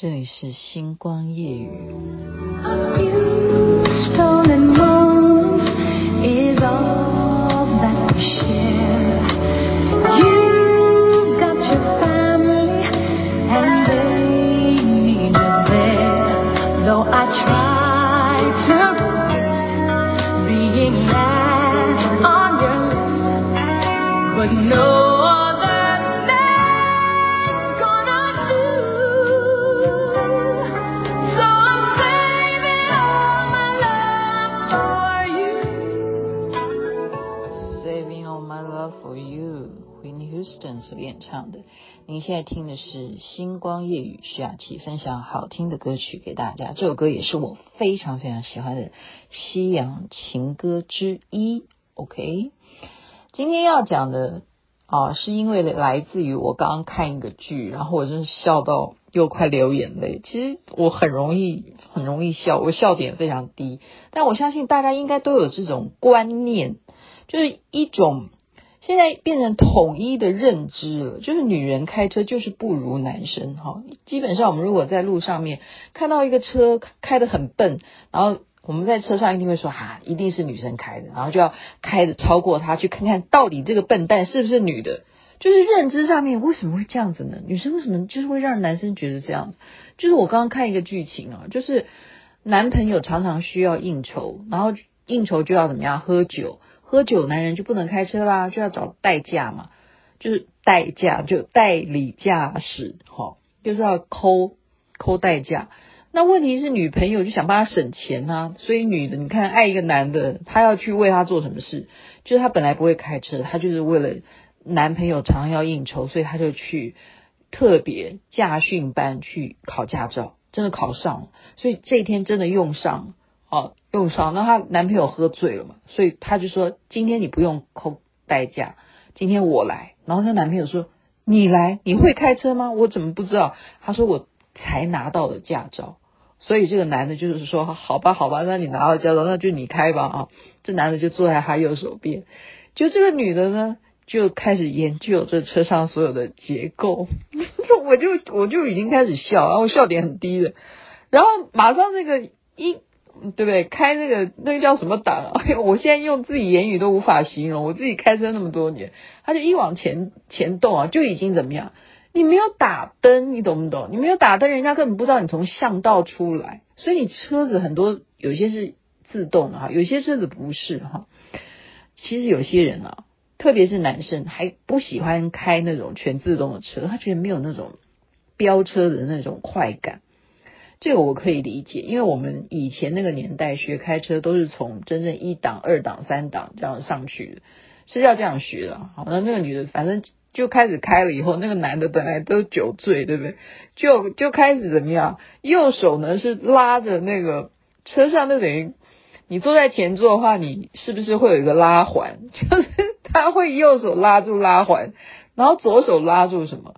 这里是星光夜雨。唱的，您现在听的是《星光夜雨》，徐雅琪分享好听的歌曲给大家。这首歌也是我非常非常喜欢的西洋情歌之一。OK，今天要讲的啊，是因为来自于我刚刚看一个剧，然后我真是笑到又快流眼泪。其实我很容易很容易笑，我笑点非常低，但我相信大家应该都有这种观念，就是一种。现在变成统一的认知了，就是女人开车就是不如男生哈。基本上我们如果在路上面看到一个车开得很笨，然后我们在车上一定会说哈，一定是女生开的，然后就要开的超过她去看看到底这个笨蛋是不是女的。就是认知上面为什么会这样子呢？女生为什么就是会让男生觉得这样？就是我刚刚看一个剧情啊，就是男朋友常常需要应酬，然后应酬就要怎么样喝酒。喝酒，男人就不能开车啦，就要找代驾嘛，就是代驾，就代理驾驶，哈，就是要抠抠代驾。那问题是女朋友就想帮他省钱啊，所以女的你看爱一个男的，她要去为他做什么事？就是她本来不会开车，她就是为了男朋友常常要应酬，所以她就去特别驾训班去考驾照，真的考上了，所以这一天真的用上。哦，用上，那她男朋友喝醉了嘛，所以她就说：“今天你不用扣代驾，今天我来。”然后她男朋友说：“你来，你会开车吗？我怎么不知道？”她说：“我才拿到的驾照。”所以这个男的就是说：“好吧，好吧，那你拿到驾照，那就你开吧。”啊，这男的就坐在他右手边，就这个女的呢，就开始研究这车上所有的结构，我就我就已经开始笑，然后笑点很低的，然后马上那个一。对不对？开那个那个叫什么档？哎呦，我现在用自己言语都无法形容。我自己开车那么多年，他就一往前前动啊，就已经怎么样？你没有打灯，你懂不懂？你没有打灯，人家根本不知道你从巷道出来。所以你车子很多有些是自动的哈，有些车子不是哈。其实有些人啊，特别是男生，还不喜欢开那种全自动的车，他觉得没有那种飙车的那种快感。这个我可以理解，因为我们以前那个年代学开车都是从真正一档、二档、三档这样上去的，是要这样学的。好，那那个女的反正就开始开了以后，那个男的本来都酒醉，对不对？就就开始怎么样？右手呢是拉着那个车上，就等于你坐在前座的话，你是不是会有一个拉环？就是他会右手拉住拉环，然后左手拉住什么？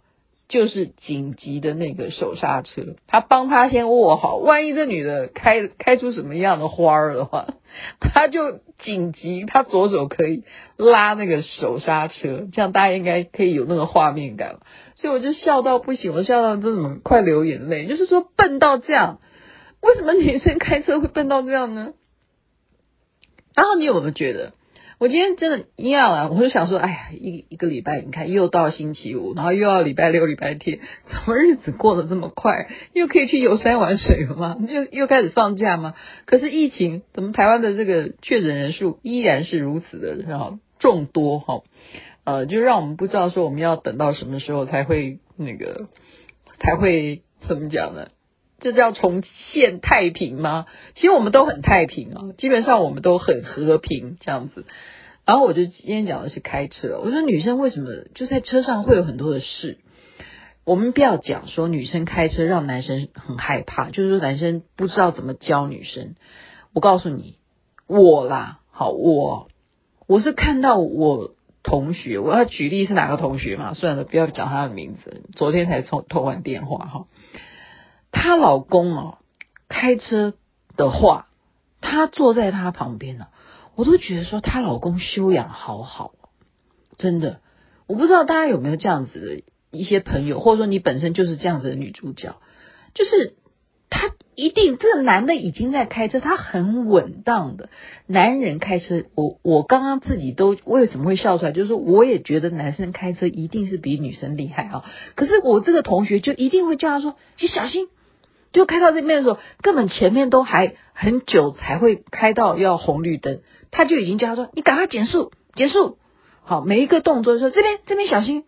就是紧急的那个手刹车，他帮他先握好，万一这女的开开出什么样的花儿的话，他就紧急，他左手可以拉那个手刹车，这样大家应该可以有那个画面感。所以我就笑到不行，我笑到这么快流眼泪，就是说笨到这样，为什么女生开车会笨到这样呢？然后你有没有觉得？我今天真的一样啊！我就想说，哎呀，一一个礼拜，你看又到星期五，然后又要礼拜六、礼拜天，怎么日子过得这么快？又可以去游山玩水了吗？又又开始放假吗？可是疫情，怎么台湾的这个确诊人数依然是如此的然后众多哈？呃，就让我们不知道说我们要等到什么时候才会那个才会怎么讲呢？这叫重现太平吗？其实我们都很太平啊，基本上我们都很和平这样子。然后我就今天讲的是开车，我说女生为什么就在车上会有很多的事？我们不要讲说女生开车让男生很害怕，就是说男生不知道怎么教女生。我告诉你，我啦，好，我我是看到我同学，我要举例是哪个同学嘛？算了，不要讲他的名字。昨天才通通完电话哈。她老公哦，开车的话，她坐在她旁边呢，我都觉得说她老公修养好好，真的。我不知道大家有没有这样子的一些朋友，或者说你本身就是这样子的女主角，就是他一定这个男的已经在开车，他很稳当的。男人开车，我我刚刚自己都为什么会笑出来？就是说，我也觉得男生开车一定是比女生厉害啊。可是我这个同学就一定会叫他说：“你小心。”就开到这边的时候，根本前面都还很久才会开到要红绿灯，他就已经叫他说：“你赶快减速，减速。”好，每一个动作说：“这边这边小心，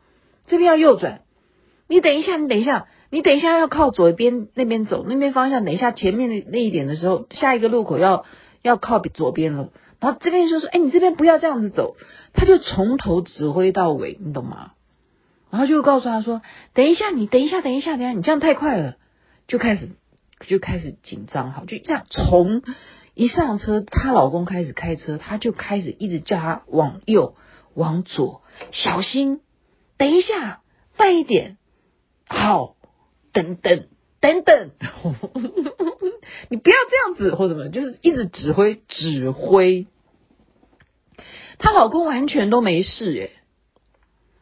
这边要右转。”你等一下，你等一下，你等一下要靠左边那边走，那边方向。等一下前面的那一点的时候，下一个路口要要靠左边了。然后这边就说：“哎，你这边不要这样子走。”他就从头指挥到尾，你懂吗？然后就告诉他说：“等一下，你等一下，等一下，等一下，你这样太快了。”就开始就开始紧张，好，就这样从一上车，她老公开始开车，她就开始一直叫她往右、往左，小心，等一下，慢一点，好，等等等等，你不要这样子或什么，就是一直指挥指挥。她老公完全都没事耶，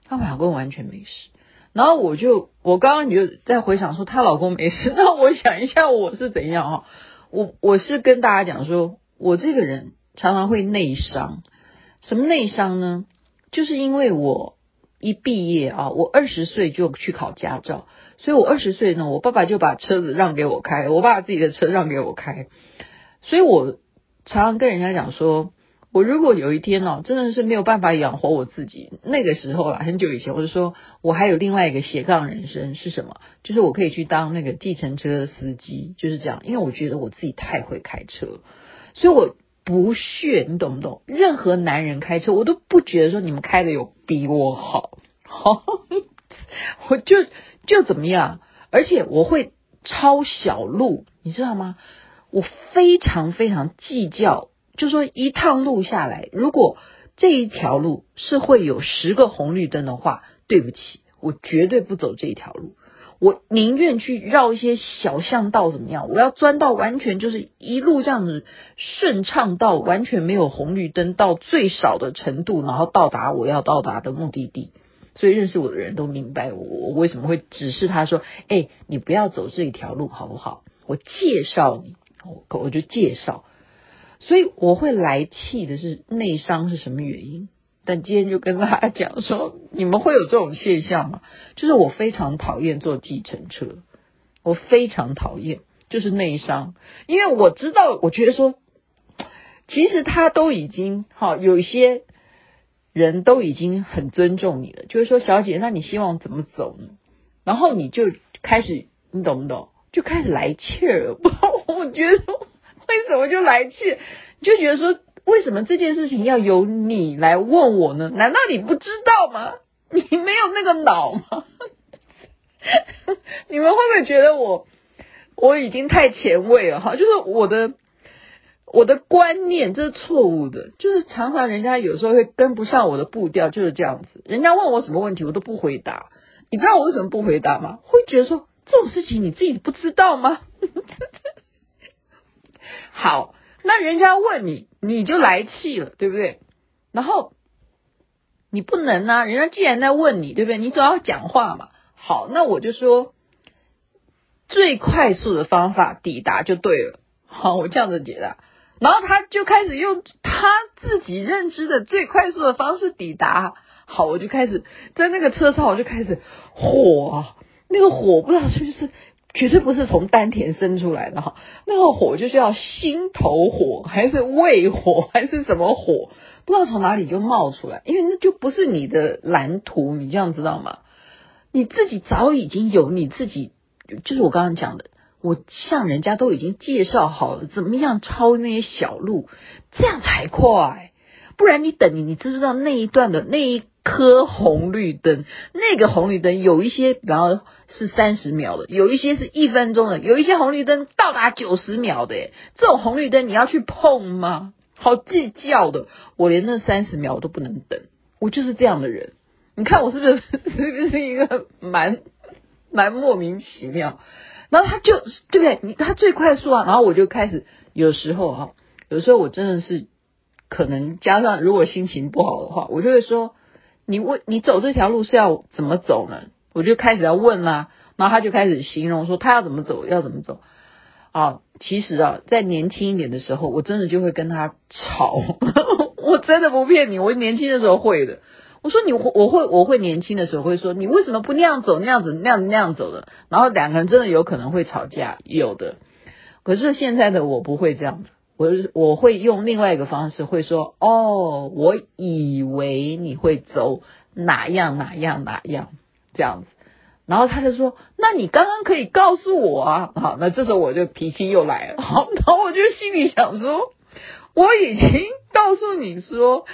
她老公完全没事。然后我就，我刚刚你就在回想说她老公没事，那我想一下我是怎样啊？我我是跟大家讲说，我这个人常常会内伤，什么内伤呢？就是因为我一毕业啊，我二十岁就去考驾照，所以我二十岁呢，我爸爸就把车子让给我开，我爸爸自己的车让给我开，所以我常常跟人家讲说。我如果有一天哦，真的是没有办法养活我自己，那个时候啊，很久以前，我就说我还有另外一个斜杠人生是什么？就是我可以去当那个计程车的司机，就是这样。因为我觉得我自己太会开车，所以我不屑，你懂不懂？任何男人开车，我都不觉得说你们开的有比我好，好，我就就怎么样？而且我会抄小路，你知道吗？我非常非常计较。就说一趟路下来，如果这一条路是会有十个红绿灯的话，对不起，我绝对不走这一条路。我宁愿去绕一些小巷道，怎么样？我要钻到完全就是一路这样子顺畅到完全没有红绿灯到最少的程度，然后到达我要到达的目的地。所以认识我的人都明白我，我为什么会指示他说：“哎，你不要走这一条路，好不好？”我介绍你，我我就介绍。所以我会来气的是内伤是什么原因？但今天就跟大家讲说，你们会有这种现象吗？就是我非常讨厌坐计程车，我非常讨厌，就是内伤，因为我知道，我觉得说，其实他都已经哈，有一些人都已经很尊重你了，就是说，小姐，那你希望怎么走呢？然后你就开始，你懂不懂？就开始来气儿，我觉得。为什么就来气？就觉得说，为什么这件事情要由你来问我呢？难道你不知道吗？你没有那个脑吗？你们会不会觉得我我已经太前卫了哈？就是我的我的观念这是错误的，就是常常人家有时候会跟不上我的步调，就是这样子。人家问我什么问题，我都不回答。你知道我为什么不回答吗？会觉得说，这种事情你自己不知道吗？好，那人家问你，你就来气了，对不对？然后你不能啊，人家既然在问你，对不对？你总要讲话嘛。好，那我就说最快速的方法抵达就对了。好，我这样子解答。然后他就开始用他自己认知的最快速的方式抵达。好，我就开始在那个车上，我就开始火，那个火不知道是不是。绝对不是从丹田生出来的哈，那个火就是要心头火，还是胃火，还是什么火？不知道从哪里就冒出来，因为那就不是你的蓝图，你这样知道吗？你自己早已经有你自己，就是我刚刚讲的，我向人家都已经介绍好了，怎么样抄那些小路，这样才快。不然你等你，你知不知道那一段的那一？颗红绿灯，那个红绿灯有一些，比方说是三十秒的，有一些是一分钟的，有一些红绿灯到达九十秒的，耶，这种红绿灯你要去碰吗？好计较的，我连那三十秒我都不能等，我就是这样的人。你看我是不是是不是一个蛮蛮莫名其妙？然后他就对不对？你他最快速啊，然后我就开始有时候哈，有时候我真的是可能加上如果心情不好的话，我就会说。你问你走这条路是要怎么走呢？我就开始要问啦，然后他就开始形容说他要怎么走，要怎么走。啊，其实啊，在年轻一点的时候，我真的就会跟他吵。我真的不骗你，我年轻的时候会的。我说你，我会，我会年轻的时候会说，你为什么不那样走，那样子，那样那样走的？然后两个人真的有可能会吵架，有的。可是现在的我不会这样子，我我会用另外一个方式，会说哦，我以为你会走哪样哪样哪样这样子。然后他就说：“那你刚刚可以告诉我啊！”好，那这时候我就脾气又来了。好，然后我就心里想说：“我已经告诉你说，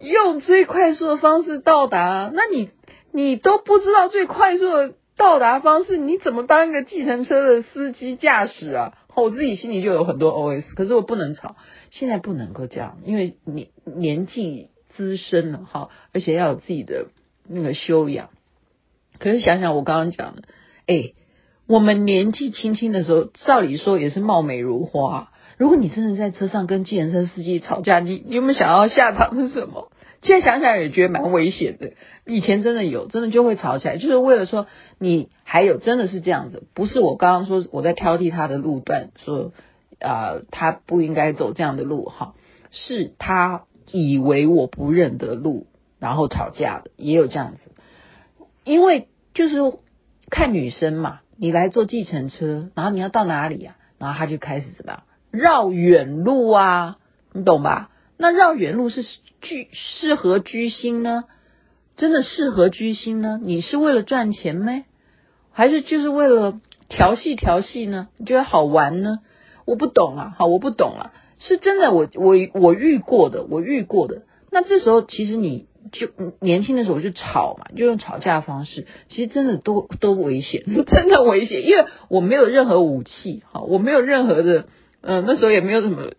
用最快速的方式到达，那你你都不知道最快速的到达方式，你怎么当一个计程车的司机驾驶啊？”我自己心里就有很多 OS，可是我不能吵，现在不能够这样，因为你年纪资深了哈，而且要有自己的那个修养。可是想想我刚刚讲的，哎，我们年纪轻轻的时候，照理说也是貌美如花。如果你真的在车上跟计程车司机吵架，你你有没有想要下场是什么？现在想想也觉得蛮危险的。以前真的有，真的就会吵起来，就是为了说你还有真的是这样子，不是我刚刚说我在挑剔他的路段，说啊、他不应该走这样的路哈，是他以为我不认得路，然后吵架的，也有这样子。因为就是看女生嘛，你来坐计程车，然后你要到哪里啊？然后他就开始怎么样绕远路啊？你懂吧？那绕远路是居适合居心呢？真的适合居心呢？你是为了赚钱吗？还是就是为了调戏调戏呢？你觉得好玩呢？我不懂啊，好，我不懂啊，是真的我，我我遇过的，我遇过的。那这时候其实你。就年轻的时候就吵嘛，就用吵架方式，其实真的都都危险，真的危险，因为我没有任何武器，哈，我没有任何的，呃，那时候也没有什么，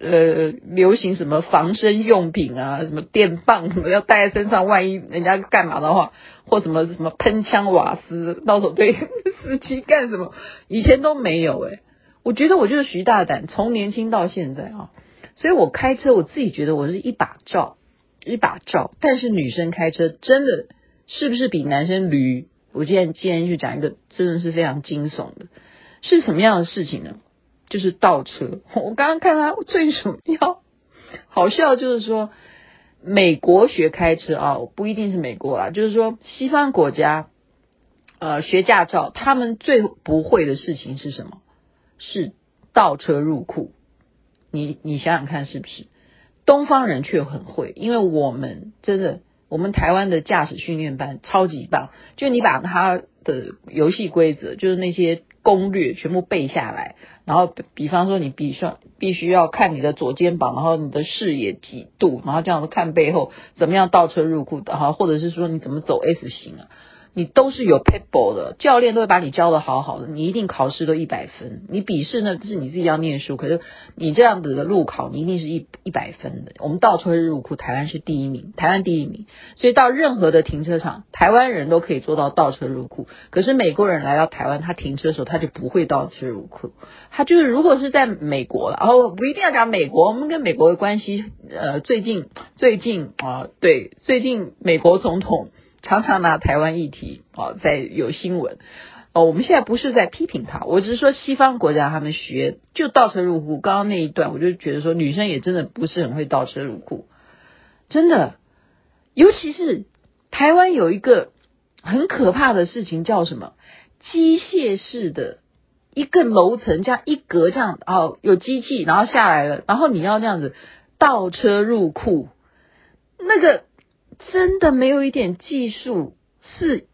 呃，流行什么防身用品啊，什么电棒什么要带在身上，万一人家干嘛的话，或什么什么喷枪瓦斯，到时候对司机干什么，以前都没有诶，我觉得我就是徐大胆，从年轻到现在啊，所以我开车我自己觉得我是一把罩。一把罩，但是女生开车真的是不是比男生驴？我今天今天去讲一个真的是非常惊悚的，是什么样的事情呢？就是倒车。我刚刚看他最主要好笑，就是说美国学开车啊，不一定是美国啊，就是说西方国家呃学驾照，他们最不会的事情是什么？是倒车入库。你你想想看，是不是？东方人却很会，因为我们真的，我们台湾的驾驶训练班超级棒。就你把他的游戏规则，就是那些攻略全部背下来，然后比方说你必须必须要看你的左肩膀，然后你的视野几度，然后这样子看背后怎么样倒车入库的哈，或者是说你怎么走 S 型啊。你都是有 people 的，教练都会把你教的好好的，你一定考试都一百分。你笔试呢，是你自己要念书，可是你这样子的路考，你一定是一一百分的。我们倒车入库，台湾是第一名，台湾第一名。所以到任何的停车场，台湾人都可以做到倒车入库。可是美国人来到台湾，他停车的时候他就不会倒车入库。他就是如果是在美国了，然后不一定要讲美国，我们跟美国的关系，呃，最近最近啊，对，最近美国总统。常常拿台湾议题啊，在有新闻哦。我们现在不是在批评他，我只是说西方国家他们学就倒车入库。刚刚那一段，我就觉得说女生也真的不是很会倒车入库，真的。尤其是台湾有一个很可怕的事情，叫什么？机械式的一个楼层，这样一格这样哦，有机器，然后下来了，然后你要那样子倒车入库，那个。真的没有一点技术是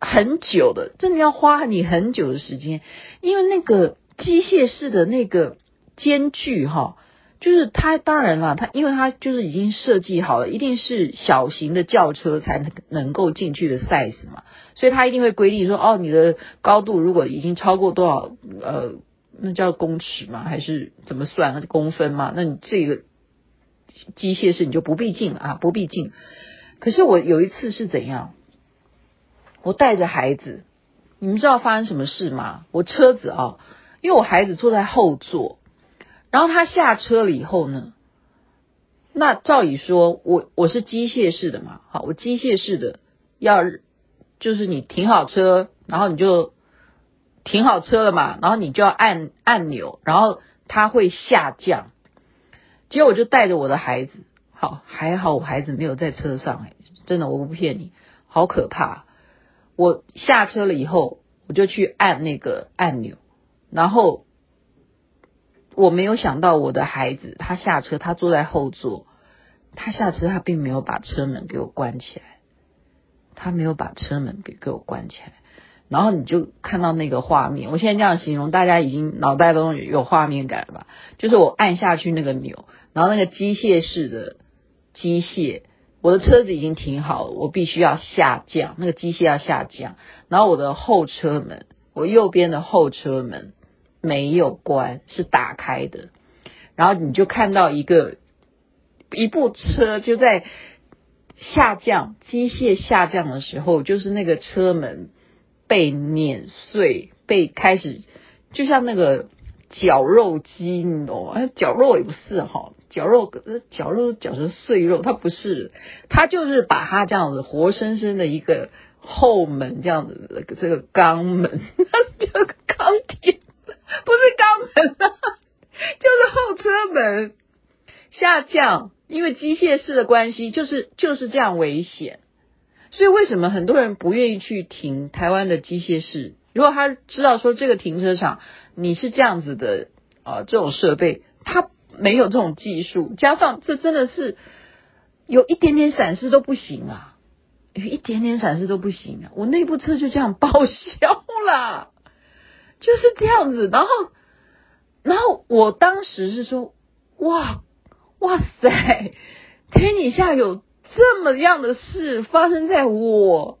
很久的，真的要花你很久的时间，因为那个机械式的那个间距哈，就是它当然了，它因为它就是已经设计好了，一定是小型的轿车才能能够进去的 size 嘛，所以它一定会规定说，哦，你的高度如果已经超过多少，呃，那叫公尺吗，还是怎么算？那公分嘛？那你这个机械式你就不必进啊，不必进。可是我有一次是怎样？我带着孩子，你们知道发生什么事吗？我车子啊，因为我孩子坐在后座，然后他下车了以后呢，那照理说我我是机械式的嘛，好，我机械式的要就是你停好车，然后你就停好车了嘛，然后你就要按按钮，然后它会下降。结果我就带着我的孩子，好还好我孩子没有在车上，哎，真的我不骗你，好可怕。我下车了以后，我就去按那个按钮，然后我没有想到我的孩子他下车，他坐在后座，他下车他并没有把车门给我关起来，他没有把车门给给我关起来。然后你就看到那个画面，我现在这样形容，大家已经脑袋中有画面感了吧？就是我按下去那个钮，然后那个机械式的机械，我的车子已经停好了，我必须要下降，那个机械要下降，然后我的后车门，我右边的后车门没有关，是打开的，然后你就看到一个一部车就在下降，机械下降的时候，就是那个车门。被碾碎，被开始就像那个绞肉机，你懂吗？绞肉也不是哈，绞肉绞肉绞成碎肉，它不是，它就是把它这样子活生生的一个后门这样子这个钢门，这个钢铁不是钢门 啊，就是后车门下降，因为机械式的关系，就是就是这样危险。所以为什么很多人不愿意去停台湾的机械式？如果他知道说这个停车场你是这样子的啊、这种设备他没有这种技术，加上这真的是有一点点闪失都不行啊，有一点点闪失都不行啊！我那部车就这样报销了，就是这样子。然后，然后我当时是说，哇哇塞，天底下有。这么样的事发生在我，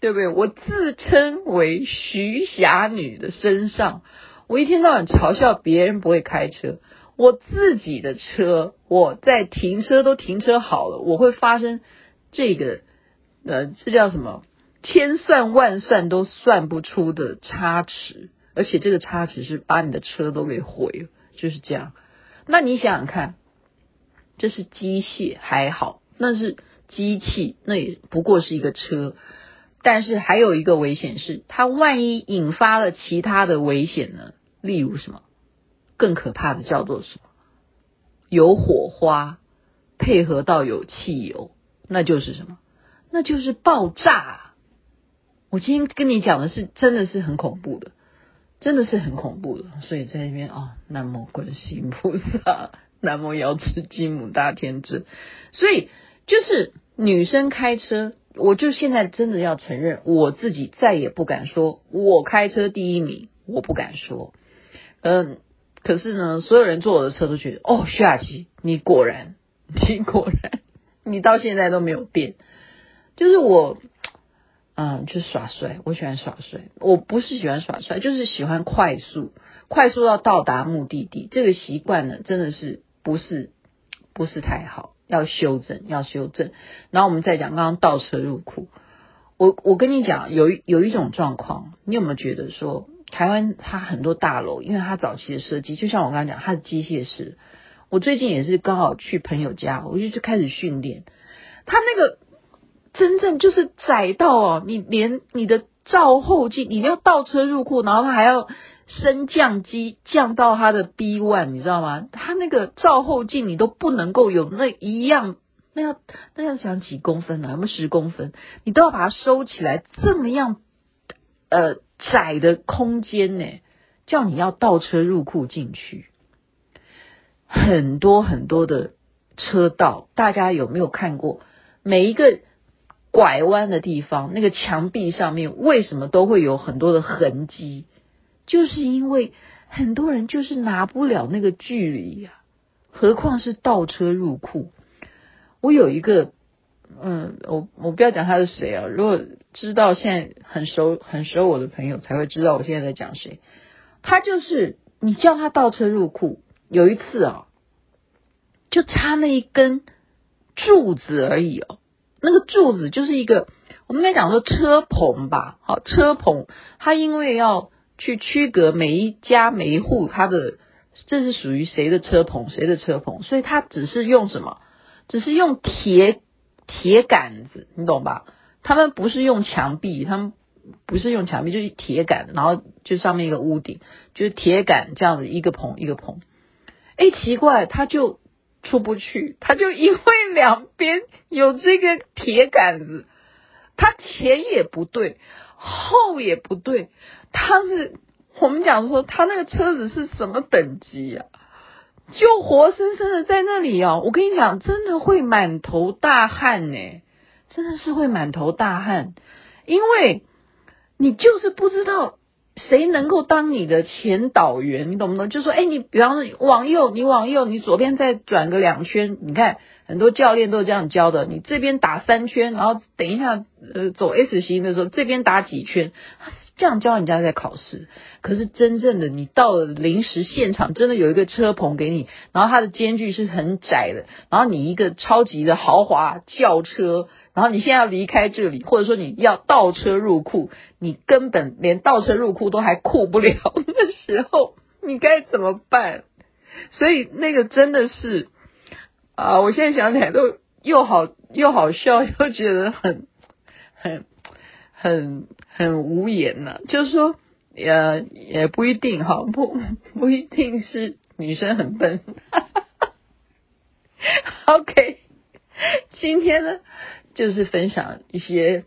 对不对？我自称为徐霞女的身上，我一天到晚嘲笑别人不会开车，我自己的车我在停车都停车好了，我会发生这个呃，这叫什么？千算万算都算不出的差池，而且这个差池是把你的车都给毁了，就是这样。那你想想看，这是机械还好。那是机器，那也不过是一个车，但是还有一个危险是，它万一引发了其他的危险呢？例如什么？更可怕的叫做什么？有火花配合到有汽油，那就是什么？那就是爆炸。我今天跟你讲的是，真的是很恐怖的，真的是很恐怖的。所以在那边啊、哦，南无观世音菩萨，南无瑶池金母大天尊，所以。就是女生开车，我就现在真的要承认，我自己再也不敢说我开车第一名，我不敢说。嗯，可是呢，所有人坐我的车都觉得，哦，徐雅琪，你果然，你果然，你到现在都没有变。就是我，嗯，就是耍帅，我喜欢耍帅。我不是喜欢耍帅，就是喜欢快速，快速到到达目的地。这个习惯呢，真的是不是不是太好。要修正，要修正。然后我们再讲刚刚倒车入库。我我跟你讲，有一有一种状况，你有没有觉得说，台湾它很多大楼，因为它早期的设计，就像我刚刚讲，它是机械式。我最近也是刚好去朋友家，我就就开始训练。它那个真正就是窄到哦，你连你的照后镜，你要倒车入库，然后它还要。升降机降到它的 B one，你知道吗？它那个照后镜你都不能够有那一样，那要那要想几公分呢？有没有十公分？你都要把它收起来，这么样呃窄的空间呢？叫你要倒车入库进去，很多很多的车道，大家有没有看过？每一个拐弯的地方，那个墙壁上面为什么都会有很多的痕迹？就是因为很多人就是拿不了那个距离呀，何况是倒车入库。我有一个，嗯，我我不要讲他是谁啊，如果知道现在很熟很熟我的朋友才会知道我现在在讲谁。他就是你叫他倒车入库，有一次啊，就差那一根柱子而已哦，那个柱子就是一个我们应该讲说车棚吧，好，车棚，他因为要。去区隔每一家每一户，它的这是属于谁的车棚，谁的车棚，所以它只是用什么？只是用铁铁杆子，你懂吧？他们不是用墙壁，他们不是用墙壁，就是铁杆，然后就上面一个屋顶，就是铁杆这样子一个棚一个棚。哎，奇怪，他就出不去，他就因为两边有这个铁杆子，他前也不对，后也不对，他是我们讲说他那个车子是什么等级呀、就活生生的在那里哦，我跟你讲，真的会满头大汗呢，真的是会满头大汗，因为你就是不知道谁能够当你的前导员，你懂不懂？就说，哎，你比方说往右，你往右，你左边再转个两圈，你看很多教练都是这样教的，你这边打三圈，然后等一下，呃，走 S 型的时候，这边打几圈。这样教人家在考试，可是真正的你到了临时现场，真的有一个车棚给你，然后它的间距是很窄的，然后你一个超级的豪华轿车，然后你现在要离开这里，或者说你要倒车入库，你根本连倒车入库都还库不了的时候，你该怎么办？所以那个真的是啊，我现在想起来都又好又好笑，又觉得很很很。很无言呐、就是说，呃，也不一定哈，不不一定是女生很笨。OK，今天呢，就是分享一些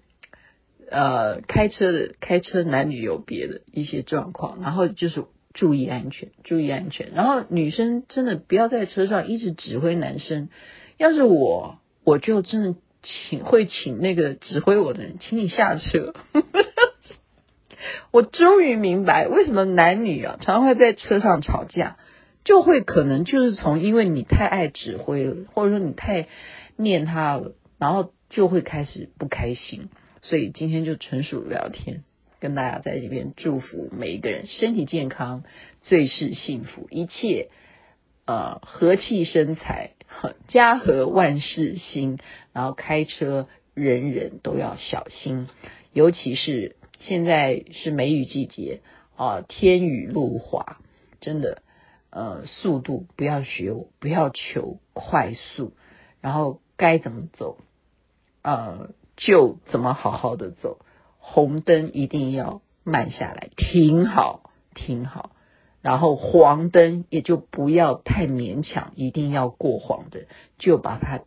呃开车的开车男女有别的一些状况，然后就是注意安全，注意安全。然后女生真的不要在车上一直指挥男生，要是我，我就真的请会请那个指挥我的人，请你下车。我终于明白为什么男女啊常常会在车上吵架，就会可能就是从因为你太爱指挥了，或者说你太念他了，然后就会开始不开心。所以今天就纯属聊天，跟大家在这边祝福每一个人身体健康，最是幸福，一切呃和气生财，家和万事兴。然后开车人人都要小心，尤其是。现在是梅雨季节啊，天雨路滑，真的，呃，速度不要学我，不要求快速，然后该怎么走，呃，就怎么好好的走。红灯一定要慢下来，停好，停好，然后黄灯也就不要太勉强，一定要过黄灯，就把它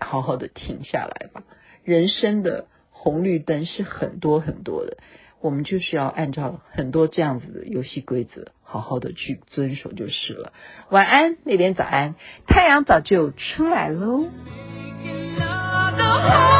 好好的停下来吧。人生的。红绿灯是很多很多的，我们就是要按照很多这样子的游戏规则，好好的去遵守就是了。晚安，那边早安，太阳早就出来喽。Oh,